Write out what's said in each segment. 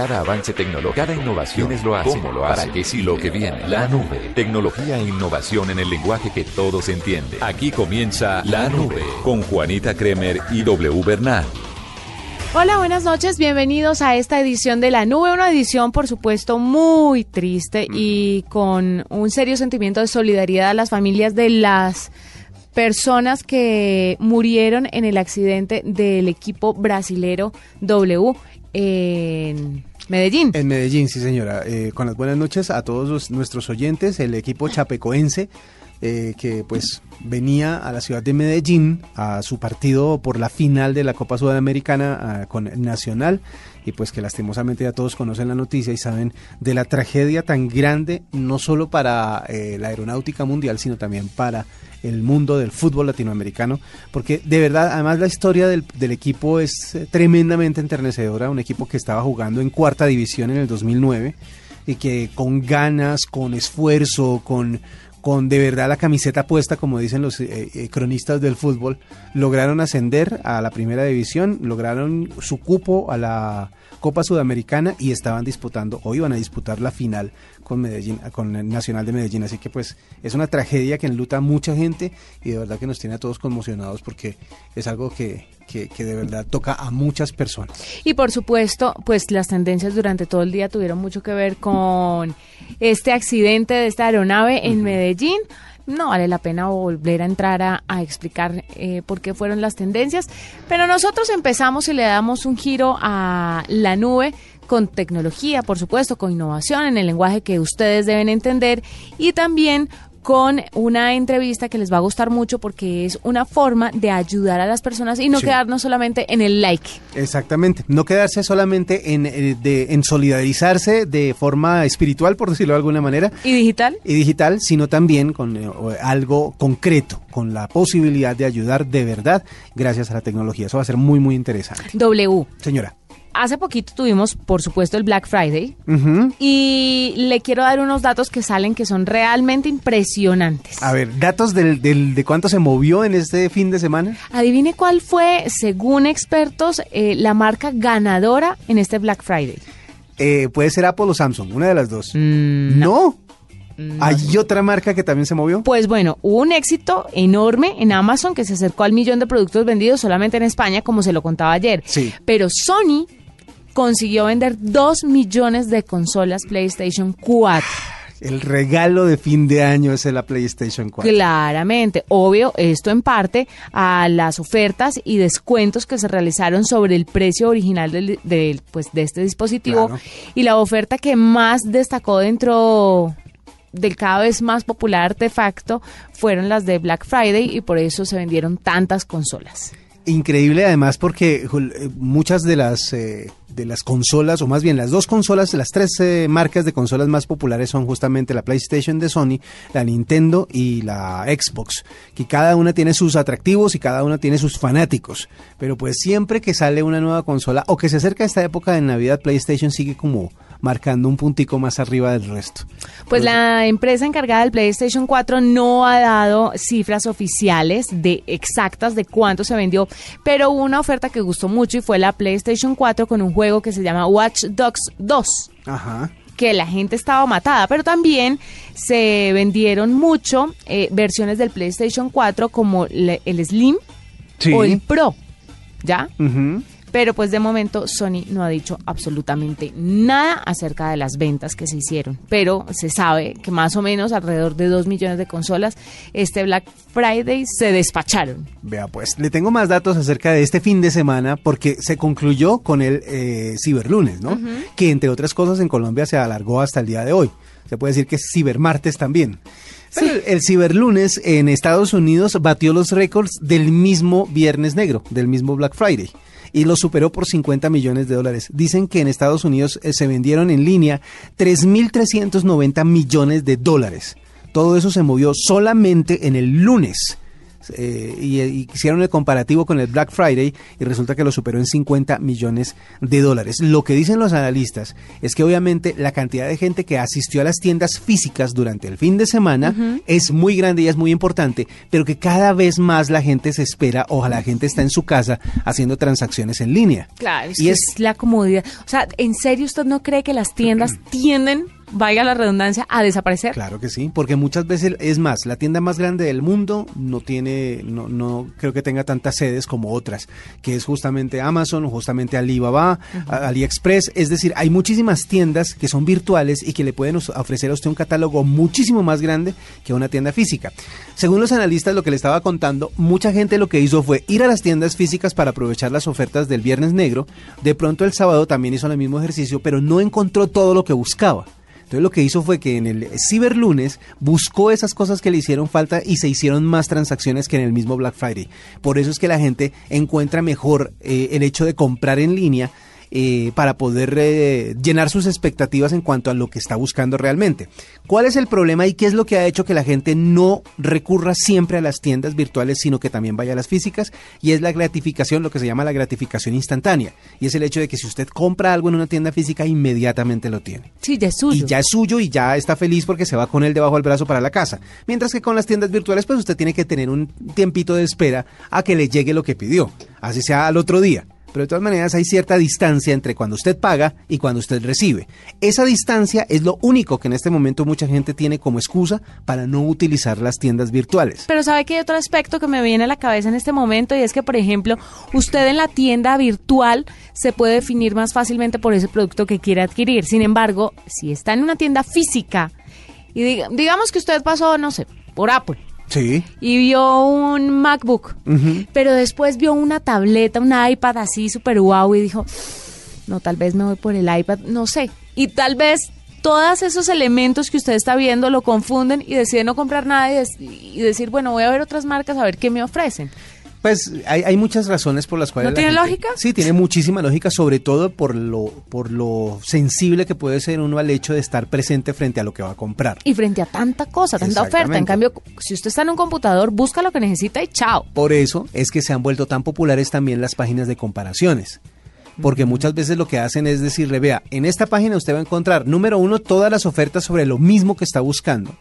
Cada avance tecnológico, cada innovación es lo hace. ¿Cómo lo hace? Para que si lo que viene, la nube. Tecnología e innovación en el lenguaje que todos entienden. Aquí comienza La Nube con Juanita Kremer y W Bernal. Hola, buenas noches, bienvenidos a esta edición de La Nube, una edición por supuesto muy triste y con un serio sentimiento de solidaridad a las familias de las personas que murieron en el accidente del equipo brasilero W en Medellín. En Medellín, sí señora. Eh, con las buenas noches a todos nuestros oyentes, el equipo chapecoense eh, que pues venía a la ciudad de Medellín a su partido por la final de la Copa Sudamericana ah, con Nacional y pues que lastimosamente ya todos conocen la noticia y saben de la tragedia tan grande no solo para eh, la aeronáutica mundial sino también para el mundo del fútbol latinoamericano porque de verdad además la historia del, del equipo es eh, tremendamente enternecedora un equipo que estaba jugando en cuarta división en el 2009 y que con ganas, con esfuerzo, con, con de verdad la camiseta puesta, como dicen los eh, eh, cronistas del fútbol, lograron ascender a la primera división, lograron su cupo a la Copa Sudamericana y estaban disputando, o iban a disputar la final con Medellín, con el Nacional de Medellín. Así que pues es una tragedia que enluta a mucha gente y de verdad que nos tiene a todos conmocionados porque es algo que, que, que, de verdad toca a muchas personas. Y por supuesto, pues las tendencias durante todo el día tuvieron mucho que ver con este accidente de esta aeronave en Medellín. No vale la pena volver a entrar a, a explicar eh, por qué fueron las tendencias, pero nosotros empezamos y le damos un giro a la nube con tecnología, por supuesto, con innovación en el lenguaje que ustedes deben entender y también con una entrevista que les va a gustar mucho porque es una forma de ayudar a las personas y no Sí. quedarnos solamente en el like. Exactamente, no quedarse solamente en, eh, de- en solidarizarse de forma espiritual, por decirlo de alguna manera, ¿Y digital? y digital, sino también con eh, algo concreto, con la posibilidad de ayudar de verdad gracias a la tecnología. Eso va a ser muy, muy interesante. W. Señora. Hace poquito tuvimos, por supuesto, el Black Friday y le quiero dar unos datos que salen que son realmente impresionantes. A ver, datos del, del- de cuánto se movió en este fin de semana. Adivine cuál fue, según expertos, eh, la marca ganadora en este Black Friday. Eh, puede ser Apple o Samsung, una de las dos. Mm, no. Hay otra marca que también se movió. Pues bueno, hubo un éxito enorme en Amazon que se acercó al millón de productos vendidos solamente en España, como se lo contaba ayer. Sí. Pero Sony consiguió vender 2 millones de consolas PlayStation 4. El regalo de fin de año es la PlayStation 4. Claramente, obvio, esto en parte a las ofertas y descuentos que se realizaron sobre el precio original del, del, pues, de este dispositivo Claro. y la oferta que más destacó dentro del cada vez más popular artefacto fueron las de Black Friday y por eso se vendieron tantas consolas. Increíble además porque eh, muchas de las eh, de las consolas o más bien las dos consolas, las tres eh, marcas de consolas más populares son justamente la PlayStation de Sony, la Nintendo y la Xbox, que cada una tiene sus atractivos y cada una tiene sus fanáticos, pero pues siempre que sale una nueva consola o que se acerca esta época de Navidad, PlayStation sigue como marcando un puntico más arriba del resto. Pues la empresa encargada del PlayStation 4 no ha dado cifras oficiales de exactas de cuánto se vendió, pero hubo una oferta que gustó mucho y fue la PlayStation 4 con un juego que se llama Watch Dogs 2 Ajá. que la gente estaba matada, pero también se vendieron mucho eh, versiones del PlayStation 4 como le- el Slim Sí. o el Pro, ¿ya? Ujú. Pero pues de momento Sony no ha dicho absolutamente nada acerca de las ventas que se hicieron. Pero se sabe que más o menos alrededor de 2 millones de consolas este Black Friday se despacharon. Vea, pues le tengo más datos acerca de este fin de semana porque se concluyó con el eh, ciberlunes, ¿no? Que entre otras cosas en Colombia se alargó hasta el día de hoy. Se puede decir que es cibermartes también. Pero el ciberlunes en Estados Unidos batió los récords del mismo Viernes Negro, del mismo Black Friday. Y lo superó por 50 millones de dólares. Dicen que en Estados Unidos eh, se vendieron en línea 3.390 millones de dólares. Todo eso se movió solamente en el lunes. Eh, y, y hicieron el comparativo con el Black Friday y resulta que lo superó en 50 millones de dólares. Lo que dicen los analistas es que obviamente la cantidad de gente que asistió a las tiendas físicas durante el fin de semana es muy grande y es muy importante, pero que cada vez más la gente se espera o la gente está en su casa haciendo transacciones en línea. Claro, y es la comodidad. O sea, ¿en serio usted no cree que las tiendas tienden vaya la redundancia, a desaparecer? Claro que sí, porque muchas veces, es más, la tienda más grande del mundo no tiene, no, no creo que tenga tantas sedes como otras, que es justamente Amazon, justamente Alibaba, AliExpress, es decir, hay muchísimas tiendas que son virtuales y que le pueden ofrecer a usted un catálogo muchísimo más grande que una tienda física. Según los analistas, lo que le estaba contando, mucha gente lo que hizo fue ir a las tiendas físicas para aprovechar las ofertas del Viernes Negro, de pronto el sábado también hizo el mismo ejercicio, pero no encontró todo lo que buscaba. Entonces lo que hizo fue que en el ciberlunes buscó esas cosas que le hicieron falta y se hicieron más transacciones que en el mismo Black Friday. Por eso es que la gente encuentra mejor eh, el hecho de comprar en línea eh, para poder eh, llenar sus expectativas en cuanto a lo que está buscando realmente. ¿Cuál es el problema y qué es lo que ha hecho que la gente no recurra siempre a las tiendas virtuales, sino que también vaya a las físicas? Y es la gratificación, lo que se llama la gratificación instantánea. Y es el hecho de que si usted compra algo en una tienda física, inmediatamente lo tiene. Sí, ya es suyo. Y ya es suyo y ya está feliz porque se va con él debajo del brazo para la casa. Mientras que con las tiendas virtuales, pues usted tiene que tener un tiempito de espera a que le llegue lo que pidió, así sea al otro día pero de todas maneras hay cierta distancia entre cuando usted paga y cuando usted recibe. Esa distancia es lo único que en este momento mucha gente tiene como excusa para no utilizar las tiendas virtuales. Pero sabe que hay otro aspecto que me viene a la cabeza en este momento y es que, por ejemplo, usted en la tienda virtual se puede definir más fácilmente por ese producto que quiere adquirir. Sin embargo, si está en una tienda física y digamos que usted pasó, no sé, por Apple Sí. Y vio un MacBook. Pero después vio una tableta, un iPad así súper guau y dijo, no, tal vez me voy por el iPad, no sé. Y tal vez todos esos elementos que usted está viendo lo confunden y decide no comprar nada y, y decir, bueno, voy a ver otras marcas a ver qué me ofrecen. Pues hay, hay, muchas razones por las cuales... ¿No tiene lógica? Sí, tiene muchísima lógica, sobre todo por lo, por lo sensible que puede ser uno al hecho de estar presente frente a lo que va a comprar. Y frente a tanta cosa, tanta oferta. En cambio, si usted está en un computador, busca lo que necesita y chao. Por eso es que se han vuelto tan populares también las páginas de comparaciones porque muchas veces lo que hacen es decirle, vea, en esta página usted va a encontrar, número uno, todas las ofertas sobre lo mismo que está buscando.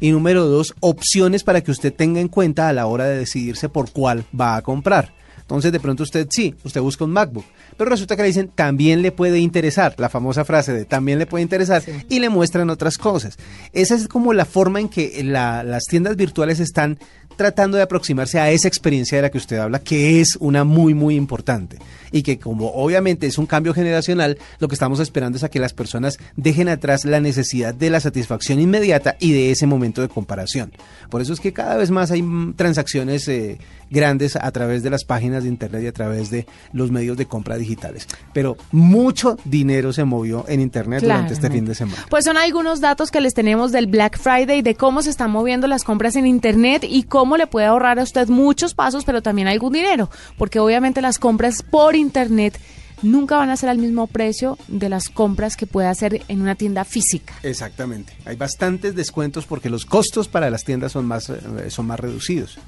Y número dos, opciones para que usted tenga en cuenta a la hora de decidirse por cuál va a comprar. Entonces de pronto usted sí, usted busca un MacBook, pero resulta que le dicen también le puede interesar, la famosa frase de también le puede interesar y le muestran otras cosas. Esa es como la forma en que las tiendas virtuales están tratando de aproximarse a esa experiencia de la que usted habla, que es una muy, muy importante. Y que como obviamente es un cambio generacional, lo que estamos esperando es a que las personas dejen atrás la necesidad de la satisfacción inmediata y de ese momento de comparación. Por eso es que cada vez más hay transacciones eh, grandes a través de las páginas de Internet y a través de los medios de compra digitales. Pero mucho dinero se movió en Internet durante este fin de semana. Pues son algunos datos que les tenemos del Black Friday, de cómo se están moviendo las compras en Internet y cómo cómo le puede ahorrar a usted muchos pasos, pero también algún dinero, porque obviamente las compras por internet nunca van a ser al mismo precio de las compras que puede hacer en una tienda física. Exactamente. Hay bastantes descuentos porque los costos para las tiendas son más, eh, son más reducidos.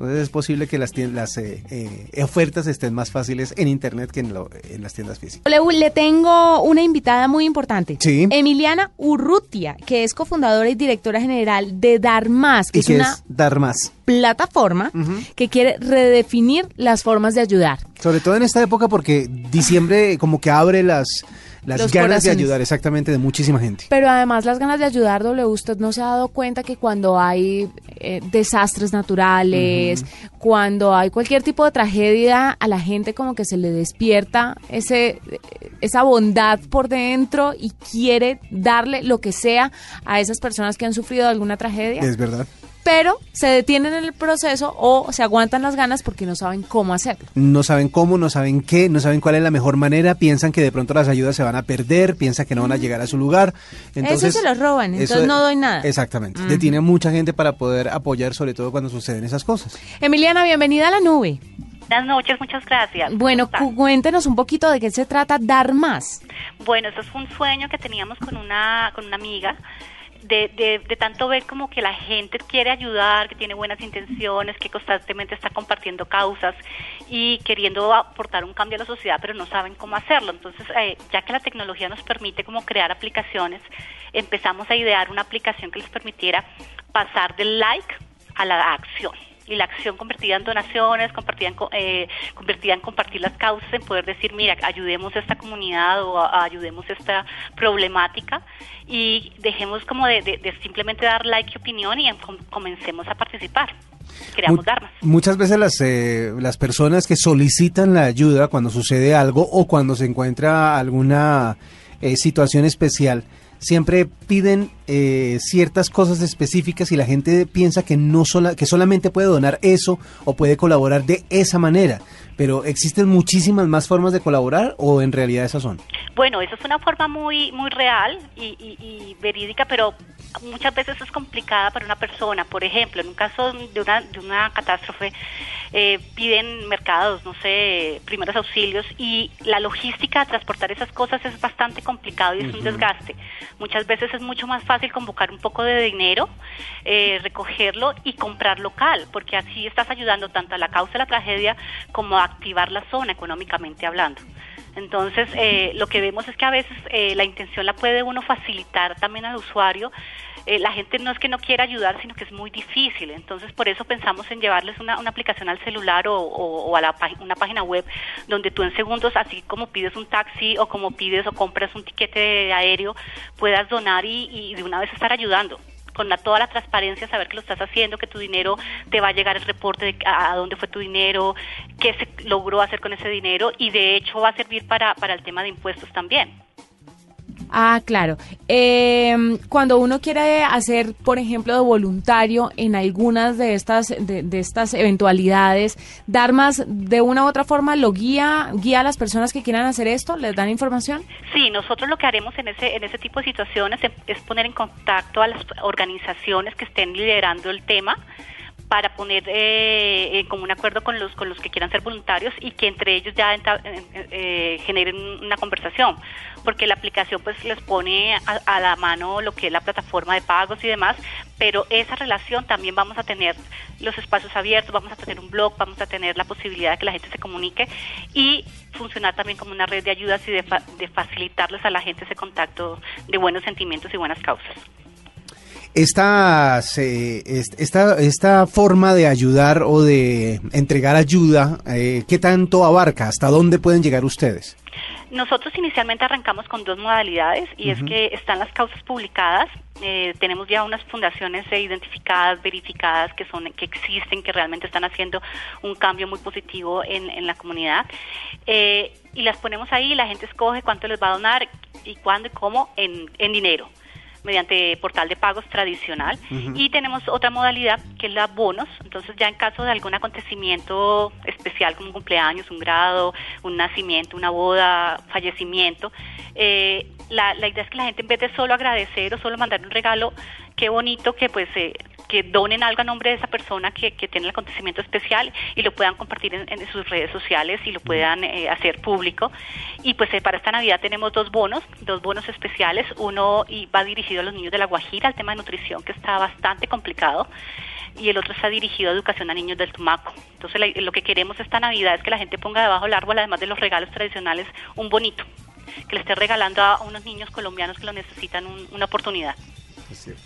Entonces es posible que las, las eh, eh, ofertas estén más fáciles en Internet que en, las tiendas físicas. Le, le, tengo una invitada muy importante. Sí. Emiliana Urrutia, que es cofundadora y directora general de Dar Más. Que es una Dar Más? Plataforma que quiere redefinir las formas de ayudar. Sobre todo en esta época porque diciembre como que abre las las ganas de ayudar, exactamente, de muchísima gente. Pero además las ganas de ayudar, W, usted no se ha dado cuenta que cuando hay eh, desastres naturales, cuando hay cualquier tipo de tragedia, a la gente como que se le despierta ese esa bondad por dentro y quiere darle lo que sea a esas personas que han sufrido alguna tragedia. Es verdad pero se detienen en el proceso o se aguantan las ganas porque no saben cómo hacerlo. No saben cómo, no saben qué, no saben cuál es la mejor manera, piensan que de pronto las ayudas se van a perder, piensan que no van a llegar a su lugar. Entonces, eso se los roban, entonces no doy nada. Exactamente, detiene mucha gente para poder apoyar, sobre todo cuando suceden esas cosas. Emiliana, bienvenida a la nube. Buenas noches, muchas gracias. Bueno, cuéntenos un poquito de qué se trata Dar Más. Bueno, eso es un sueño que teníamos con una, con una amiga de, de, tanto ver como que la gente quiere ayudar, que tiene buenas intenciones, que constantemente está compartiendo causas y queriendo aportar un cambio a la sociedad, pero no saben cómo hacerlo. Entonces, eh, ya que la tecnología nos permite como crear aplicaciones, empezamos a idear una aplicación que les permitiera pasar del like a la acción y la acción convertida en donaciones, convertida en, eh, convertida en compartir las causas, en poder decir, mira, ayudemos a esta comunidad o ayudemos a esta problemática y dejemos como de, simplemente dar like y opinión y comencemos a participar. Creamos armas. Muchas veces las, eh, las personas que solicitan la ayuda cuando sucede algo o cuando se encuentra alguna eh, situación especial, siempre piden eh, ciertas cosas específicas y la gente piensa que no sola, que solamente puede donar eso o puede colaborar de esa manera. Pero existen muchísimas más formas de colaborar o en realidad esas son. Bueno, esa es una forma muy muy real y, y verídica, pero muchas veces es complicada para una persona. Por ejemplo, en un caso de una, de una catástrofe, eh, piden mercados, no sé, primeros auxilios y la logística de transportar esas cosas es bastante complicado y es un desgaste. Muchas veces es mucho más fácil convocar un poco de dinero, eh, recogerlo y comprar local, porque así estás ayudando tanto a la causa de la tragedia como a activar la zona económicamente hablando. Entonces, eh, lo que vemos es que a veces eh, la intención la puede uno facilitar también al usuario. Eh, la gente no es que no quiera ayudar, sino que es muy difícil. Entonces, por eso pensamos en llevarles una, una aplicación al celular o, a la, una página web donde tú en segundos, así como pides un taxi o como pides o compras un tiquete aéreo, puedas donar y, y de una vez estar ayudando con toda la transparencia, saber que lo estás haciendo, que tu dinero te va a llegar el reporte de a, dónde fue tu dinero, qué se logró hacer con ese dinero y de hecho va a servir para, para el tema de impuestos también. Ah, claro. Eh, cuando uno quiere hacer, por ejemplo, de voluntario en algunas de estas de, estas eventualidades, dar más de una u otra forma lo guía guía a las personas que quieran hacer esto, les dan información. Sí, nosotros lo que haremos en ese en ese tipo de situaciones es poner en contacto a las organizaciones que estén liderando el tema para poner eh, en común acuerdo con los con los que quieran ser voluntarios y que entre ellos ya eh, generen una conversación porque la aplicación pues les pone a, la mano lo que es la plataforma de pagos y demás pero esa relación también vamos a tener los espacios abiertos vamos a tener un blog vamos a tener la posibilidad de que la gente se comunique y funcionar también como una red de ayudas y de, de facilitarles a la gente ese contacto de buenos sentimientos y buenas causas esta, esta, esta forma de ayudar o de entregar ayuda, eh, ¿qué tanto abarca? ¿Hasta dónde pueden llegar ustedes? Nosotros inicialmente arrancamos con dos modalidades y es que están las causas publicadas. Eh, tenemos ya unas fundaciones identificadas, verificadas, que son que existen, que realmente están haciendo un cambio muy positivo en, en la comunidad. Eh, y las ponemos ahí, la gente escoge cuánto les va a donar y cuándo y cómo en, en dinero mediante portal de pagos tradicional. Y tenemos otra modalidad que es la bonos, entonces ya en caso de algún acontecimiento especial como un cumpleaños, un grado, un nacimiento, una boda, fallecimiento, eh, la, la idea es que la gente en vez de solo agradecer o solo mandar un regalo, qué bonito que pues eh, que donen algo a nombre de esa persona que, que tiene el acontecimiento especial y lo puedan compartir en, sus redes sociales y lo puedan eh, hacer público. Y pues eh, para esta Navidad tenemos dos bonos, dos bonos especiales. Uno y va dirigido a los niños de La Guajira, al tema de nutrición que está bastante complicado y el otro está dirigido a educación a niños del Tumaco. Entonces lo que queremos esta Navidad es que la gente ponga debajo del árbol, además de los regalos tradicionales, un bonito, que le esté regalando a unos niños colombianos que lo necesitan una oportunidad.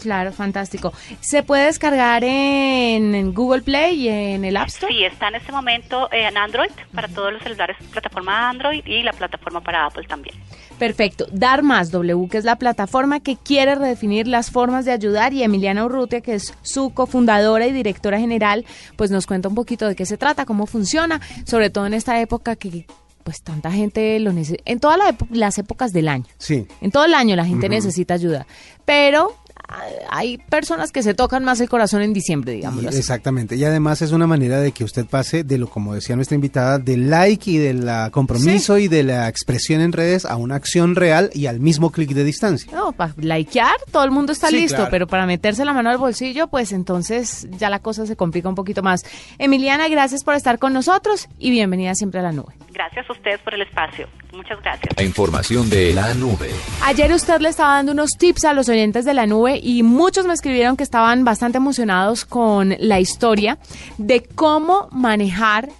Claro, fantástico. ¿Se puede descargar en, Google Play y en el App Store? Sí, está en este momento en Android, para todos los celulares, plataforma Android y la plataforma para Apple también. Perfecto. Dar más W, que es la plataforma que quiere redefinir las formas de ayudar y Emiliana Urrutia, que es su cofundadora y directora general, pues nos cuenta un poquito de qué se trata, cómo funciona, sobre todo en esta época que pues tanta gente lo necesita, en todas las épocas del año. Sí. En todo el año la gente necesita ayuda, pero hay personas que se tocan más el corazón en diciembre, digamos. Exactamente. Y además es una manera de que usted pase de lo, como decía nuestra invitada, del like y del compromiso y de la expresión en redes a una acción real y al mismo clic de distancia. No, para likear todo el mundo está listo, pero para meterse la mano al bolsillo, pues entonces ya la cosa se complica un poquito más. Emiliana, gracias por estar con nosotros y bienvenida siempre a la nube. Gracias a ustedes por el espacio. Muchas gracias. La información de la nube. Ayer usted le estaba dando unos tips a los oyentes de la nube y muchos me escribieron que estaban bastante emocionados con la historia de cómo manejar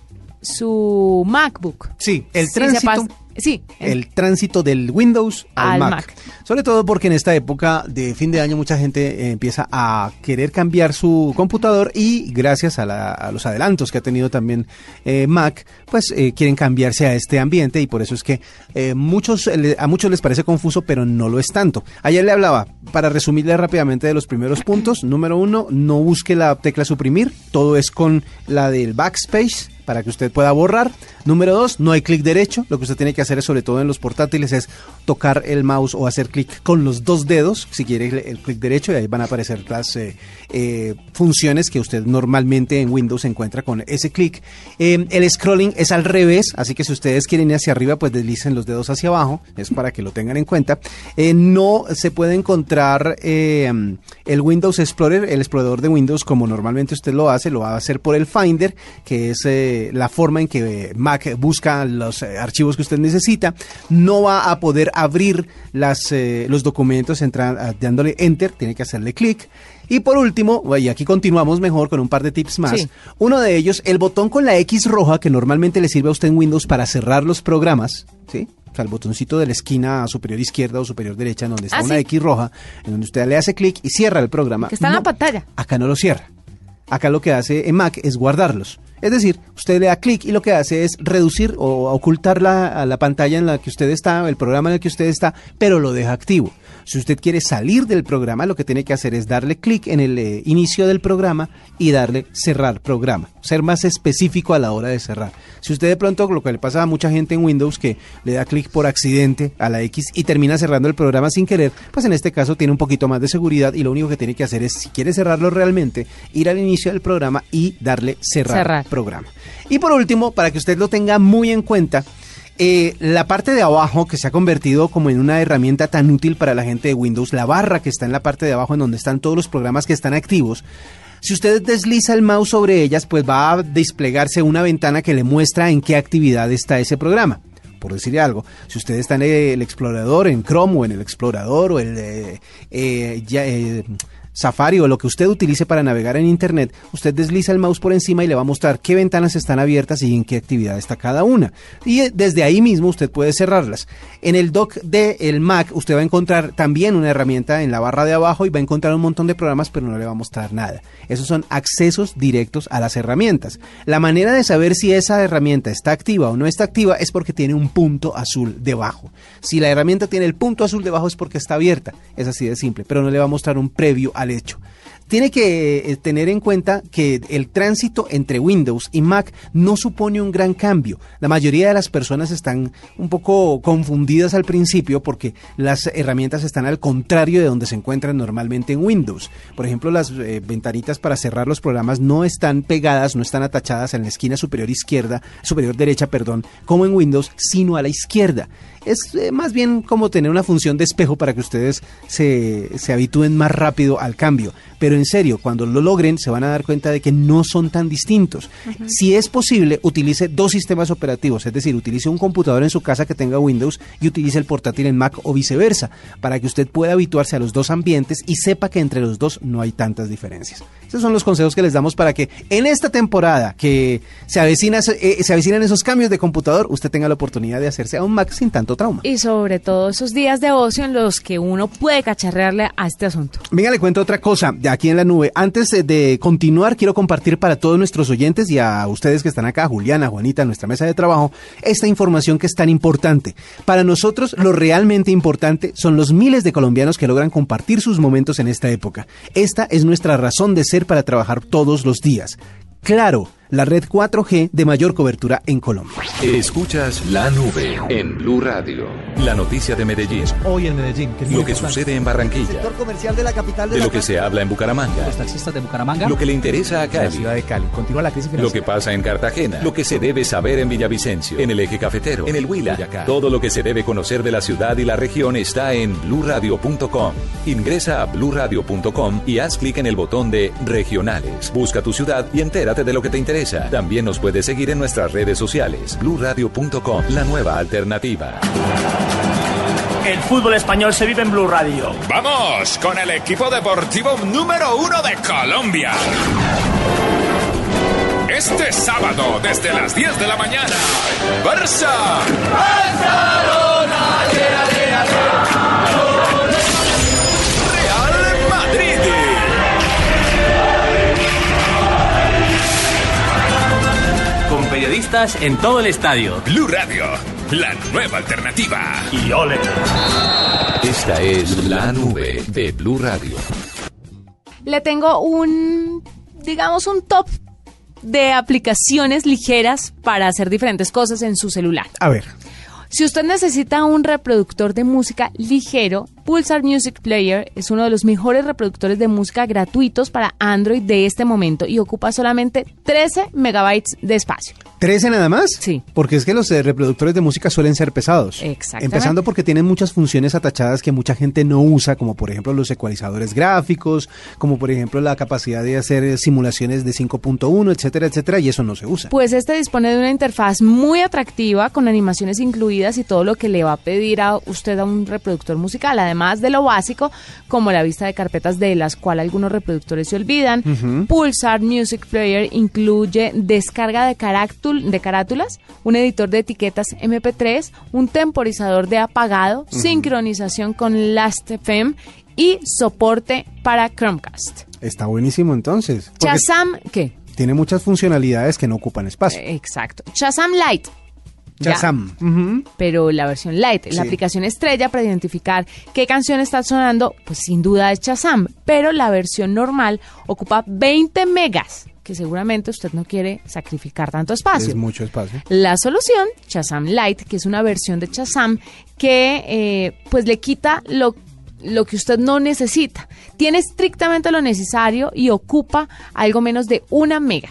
su MacBook. Sí, el tránsito. Sí, el tránsito del Windows al, Al Mac. Mac. Sobre todo porque en esta época de fin de año mucha gente eh, empieza a querer cambiar su computador y gracias a, la- a los adelantos que ha tenido también eh, Mac, pues eh, quieren cambiarse a este ambiente y por eso es que eh, muchos a muchos les parece confuso, pero no lo es tanto. Ayer le hablaba, para resumirle rápidamente de los primeros puntos, número uno, no busque la tecla suprimir, todo es con la del backspace para que usted pueda borrar. Número dos, no hay clic derecho. Lo que usted tiene que hacer, sobre todo en los portátiles, es tocar el mouse o hacer clic con los dos dedos, si quiere el, clic derecho, y ahí van a aparecer las eh, eh, funciones que usted normalmente en Windows encuentra con ese clic. Eh, el scrolling es al revés, así que si ustedes quieren ir hacia arriba, pues deslicen los dedos hacia abajo, es para que lo tengan en cuenta. Eh, no se puede encontrar eh, el Windows Explorer, el explorador de Windows, como normalmente usted lo hace, lo va a hacer por el Finder, que es eh, la forma en que Mac busca los eh, archivos que usted necesita. No va a poder abrir las, eh, los documentos entra- ah, dándole Enter, tiene que hacerle clic. Y por último, y aquí continuamos mejor con un par de tips más. Sí. Uno de ellos, el botón con la X roja que normalmente le sirve a usted en Windows para cerrar los programas, ¿sí? O sea, el botoncito de la esquina superior izquierda o superior derecha, en donde está Ah, una sí. X roja, en donde usted le hace clic y cierra el programa. Que está en la pantalla. Acá no lo cierra. Acá lo que hace en Mac es guardarlos. Es decir, usted le da clic y lo que hace es reducir o ocultar la, a la pantalla en la que usted está, el programa en el que usted está, pero lo deja activo. Si usted quiere salir del programa, lo que tiene que hacer es darle clic en el eh, inicio del programa y darle cerrar programa. Ser más específico a la hora de cerrar. Si usted de pronto, lo que le pasa a mucha gente en Windows, que le da clic por accidente a la X y termina cerrando el programa sin querer, pues en este caso tiene un poquito más de seguridad y lo único que tiene que hacer es, si quiere cerrarlo realmente, ir al inicio del programa y darle cerrar, Cerrar. programa. Y por último, para que usted lo tenga muy en cuenta, eh, la parte de abajo que se ha convertido como en una herramienta tan útil para la gente de Windows, la barra que está en la parte de abajo en donde están todos los programas que están activos, si usted desliza el mouse sobre ellas, pues va a desplegarse una ventana que le muestra en qué actividad está ese programa. Por decir algo, si usted está en el explorador, en Chrome o en el explorador o el eh, eh, ya, eh, Safari o lo que usted utilice para navegar en Internet, usted desliza el mouse por encima y le va a mostrar qué ventanas están abiertas y en qué actividad está cada una. Y eh, desde ahí mismo usted puede cerrarlas. En el dock del Mac usted va a encontrar también una herramienta en la barra de abajo y va a encontrar un montón de programas, pero no le va a mostrar nada. Esos son accesos directos a las herramientas. La manera de saber si esa herramienta está activa o no está activa es porque tiene un punto azul debajo. Si la herramienta tiene el punto azul debajo es porque está abierta. Es así de simple, pero no le va a mostrar un previo al hecho. Tiene que eh, tener en cuenta que el tránsito entre Windows y Mac no supone un gran cambio. La mayoría de las personas están un poco confundidas al principio porque las herramientas están al contrario de donde se encuentran normalmente en Windows. Por ejemplo, las eh, ventanitas para cerrar los programas no están pegadas, no están atachadas en la esquina superior izquierda, superior derecha, perdón, como en Windows, sino a la izquierda. Es eh, más bien como tener una función de espejo para que ustedes se, se habitúen más rápido al cambio. Pero serio, cuando lo logren se van a dar cuenta de que no son tan distintos. Si es posible, utilice dos sistemas operativos, es decir, utilice un computador en su casa que tenga Windows y utilice el portátil en Mac o viceversa, para que usted pueda habituarse a los dos ambientes y sepa que entre los dos no hay tantas diferencias. Esos son los consejos que les damos para que en esta temporada que se, avecina, eh, se avecinan esos cambios de computador, usted tenga la oportunidad de hacerse a un Mac sin tanto trauma. Y sobre todo esos días de ocio en los que uno puede cacharrearle a este asunto. Venga, le cuento otra cosa de en la nube. Antes de- de continuar, quiero compartir para todos nuestros oyentes y a ustedes que están acá, Juliana, Juanita, nuestra mesa de trabajo, esta información que es tan importante. Para nosotros, lo realmente importante son los miles de colombianos que logran compartir sus momentos en esta época. Esta es nuestra razón de ser para trabajar todos los días. Claro, la red 4G de mayor cobertura en Colombia. Escuchas la nube en Blue Radio. La noticia de Medellín. hoy en Medellín. Que Lo que importante. sucede en Barranquilla. sector comercial de la capital de, De la lo que se habla en Bucaramanga. Los taxistas de Bucaramanga. Lo que le interesa a en la Cali. ciudad de Cali. Continúa la crisis Lo financiera. que pasa en Cartagena, lo que se debe saber en Villavicencio, en el eje cafetero, en el Huila, Boyacá. Todo lo que se debe conocer de la ciudad y la región está en bluradio.com. Ingresa a bluradio.com y haz clic en el botón de regionales. Busca tu ciudad y entérate de lo que te interesa. Empresa. También nos puede seguir en nuestras redes sociales. bluradio.com, la nueva alternativa. El fútbol español se vive en Blue Radio. Vamos con el equipo deportivo número uno de Colombia. Este sábado, desde las 10 de la mañana, Barça. Real Periodistas en todo el estadio. Blue Radio, la nueva alternativa. Y ole. Esta es la nube de Blue Radio. Le tengo un, digamos, un top de aplicaciones ligeras para hacer diferentes cosas en su celular. A ver, Si usted necesita un reproductor de música ligero, Pulsar Music Player es uno de los mejores reproductores de música gratuitos para Android de este momento y ocupa solamente 13 megabytes de espacio. ¿13 nada más? Sí. Porque es que los eh, reproductores de música suelen ser pesados. Exactamente. Empezando porque tienen muchas funciones atachadas que mucha gente no usa, como por ejemplo los ecualizadores gráficos, como por ejemplo la capacidad de hacer eh, simulaciones de 5.1, etcétera, etcétera, y eso no se usa. Pues este dispone de una interfaz muy atractiva con animaciones incluidas y todo lo que le va a pedir a usted a un reproductor musical, además de lo básico como la vista de carpetas de las cuales algunos reproductores se olvidan. Pulsar Music Player incluye descarga de, caráctul- de carátulas, un editor de etiquetas MP3, un temporizador de apagado, sincronización con Last.fm y soporte para Chromecast. Está buenísimo entonces. Shazam, ¿qué? tiene muchas funcionalidades que no ocupan espacio. Exacto. Shazam Lite. Ya. Shazam. Pero la versión light, Sí. la aplicación estrella para identificar qué canción está sonando, pues sin duda es Shazam, pero la versión normal ocupa 20 megas, que seguramente usted no quiere sacrificar tanto espacio. Es mucho espacio. La solución, Shazam Lite, que es una versión de Shazam que eh, pues le quita lo lo que usted no necesita. Tiene estrictamente lo necesario y ocupa algo menos de una mega.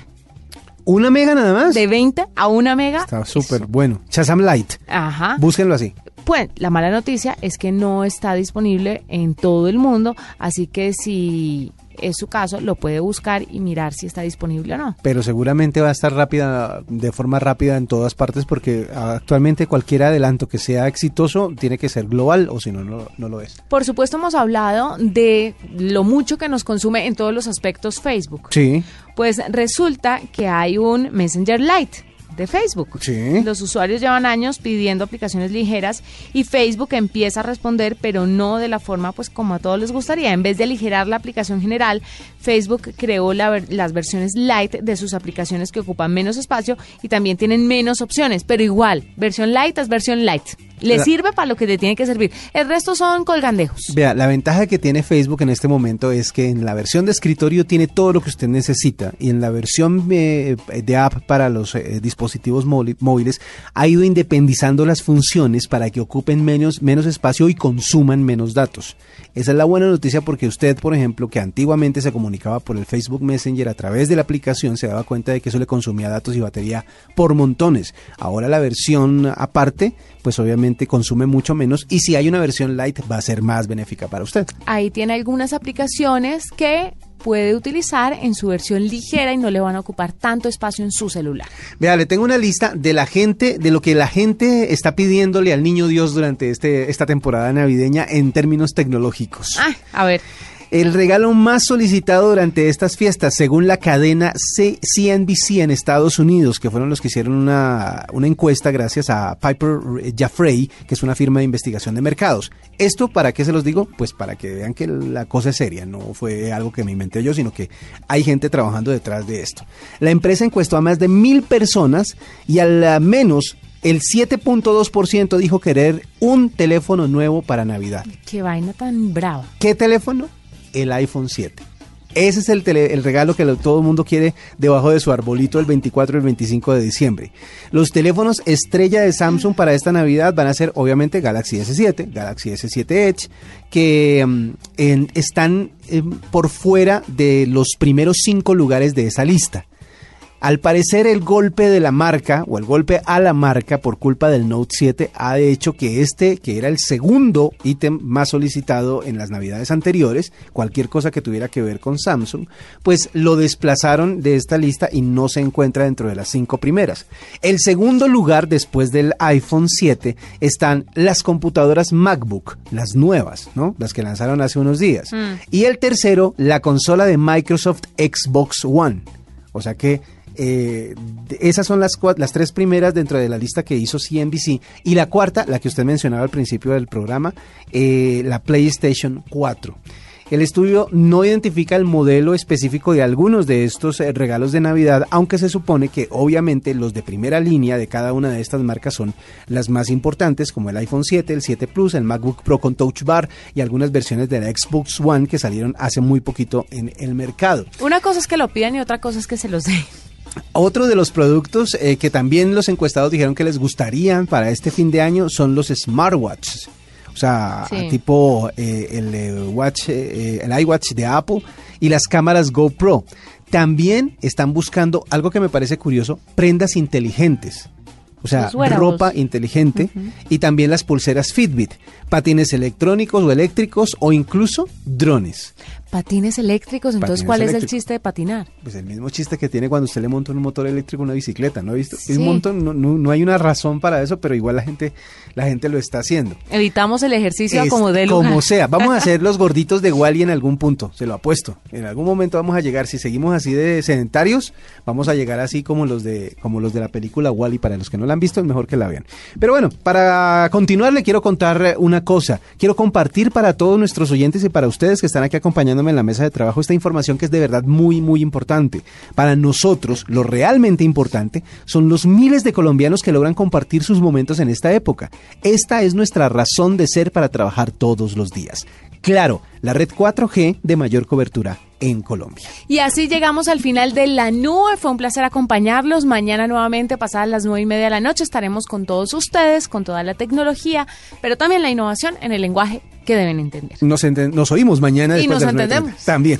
¿Una mega nada más? De 20 a una mega. Está súper bueno. Shazam Light. Ajá. Búsquenlo así. Pues la mala noticia es que no está disponible en todo el mundo, así que si es su caso, lo puede buscar y mirar si está disponible o no. Pero seguramente va a estar rápida, de forma rápida en todas partes, porque actualmente cualquier adelanto que sea exitoso tiene que ser global, o si no, no, no lo es. Por supuesto hemos hablado de lo mucho que nos consume en todos los aspectos Facebook. Sí. Pues resulta que hay un Messenger Lite de Facebook. Sí. Los usuarios llevan años pidiendo aplicaciones ligeras y Facebook empieza a responder, pero no de la forma pues como a todos les gustaría. En vez de aligerar la aplicación general, Facebook creó la ver- las versiones light de sus aplicaciones que ocupan menos espacio y también tienen menos opciones, pero igual, versión light es versión light. Le La- sirve para lo que le tiene que servir. El resto son colgandejos. Vea, la ventaja que tiene Facebook en este momento es que en la versión de escritorio tiene todo lo que usted necesita y en la versión eh, de app para los eh, dispositivos móvil- móviles ha ido independizando las funciones para que ocupen menos, menos espacio y consuman menos datos. Esa es la buena noticia porque usted, por ejemplo, que antiguamente se comunicaba por el Facebook Messenger a través de la aplicación, se daba cuenta de que eso le consumía datos y batería por montones. Ahora la versión aparte, pues obviamente consume mucho menos y si hay una versión light va a ser más benéfica para usted. Ahí tiene algunas aplicaciones que puede utilizar en su versión ligera y no le van a ocupar tanto espacio en su celular. Vea, le tengo una lista de la gente, de lo que la gente está pidiéndole al niño Dios durante este, esta temporada navideña en términos tecnológicos. Ah, a ver, El regalo más solicitado durante estas fiestas, según la cadena CNBC en Estados Unidos, que fueron los que hicieron una, una encuesta gracias a Piper Jaffray, que es una firma de investigación de mercados. ¿Esto para qué se los digo? Pues para que vean que la cosa es seria, no fue algo que me inventé yo, sino que hay gente trabajando detrás de esto. La empresa encuestó a más de mil personas y al menos el 7.2% dijo querer un teléfono nuevo para Navidad. qué vaina tan brava. ¿Qué teléfono? El iPhone 7. Ese es el, regalo que todo el mundo quiere debajo de su arbolito el 24 y el 25 de diciembre. Los teléfonos estrella de Samsung para esta Navidad van a ser obviamente Galaxy S7, Galaxy S7 Edge, que mm, están em, por fuera de los primeros cinco lugares de esa lista. Al parecer el golpe de la marca o el golpe a la marca por culpa del Note 7 ha hecho que este, que era el segundo ítem más solicitado en las navidades anteriores, cualquier cosa que tuviera que ver con Samsung, pues lo desplazaron de esta lista y no se encuentra dentro de las cinco primeras. El segundo lugar después del iPhone 7 están las computadoras MacBook, las nuevas, ¿no? Las que lanzaron hace unos días. Y el tercero, la consola de Microsoft Xbox One. O sea que eh, esas son las tres primeras dentro de la lista que hizo CNBC. Y la cuarta, la que usted mencionaba al principio del programa, eh, la PlayStation 4. El estudio no identifica el modelo específico de algunos de estos eh, regalos de Navidad, aunque se supone que obviamente los de primera línea de cada una de estas marcas son las más importantes, como el iPhone 7, el 7 Plus, el MacBook Pro con Touch Bar y algunas versiones de la Xbox One que salieron hace muy poquito en el mercado. Una cosa es que lo pidan y otra cosa es que se los den. Otro de los productos eh, que también los encuestados dijeron que les gustarían para este fin de año son los smartwatches. O sea, Sí. tipo eh, el, eh, watch, eh, el iWatch de Apple y las cámaras GoPro. También están buscando algo que me parece curioso, prendas inteligentes. O sea, ropa inteligente y también las pulseras Fitbit, patines electrónicos o eléctricos o incluso drones. Patines eléctricos, entonces Patines ¿cuál es el chiste de patinar? Pues el mismo chiste que tiene cuando usted le monta un motor eléctrico a una bicicleta, ¿no ha visto? Sí. Es un montón, no, no, no hay una razón para eso, pero igual la gente, la gente lo está haciendo. Evitamos el ejercicio Es como de lugar. como sea, vamos a hacer los gorditos de Wally en algún punto, se lo apuesto. En algún momento vamos a llegar, si seguimos así de sedentarios, vamos a llegar así como los de, como los de la película Wally. Para los que no la han visto, es mejor que la vean. Pero bueno, para continuar le quiero contar una cosa. Quiero compartir para todos nuestros oyentes y para ustedes que están aquí en la mesa de trabajo esta información que es de verdad muy, muy importante. Para nosotros, lo realmente importante son los miles de colombianos que logran compartir sus momentos en esta época. Esta es nuestra razón de ser para trabajar todos los días. Claro, la red 4G de mayor cobertura en Colombia. Y así llegamos al final de la nube. Fue un placer acompañarlos. Mañana nuevamente, pasadas las nueve y media de la noche, estaremos con todos ustedes, con toda la tecnología, pero también la innovación en el lenguaje que deben entender. Nos, enten- nos oímos mañana. Y después nos de entendemos. También.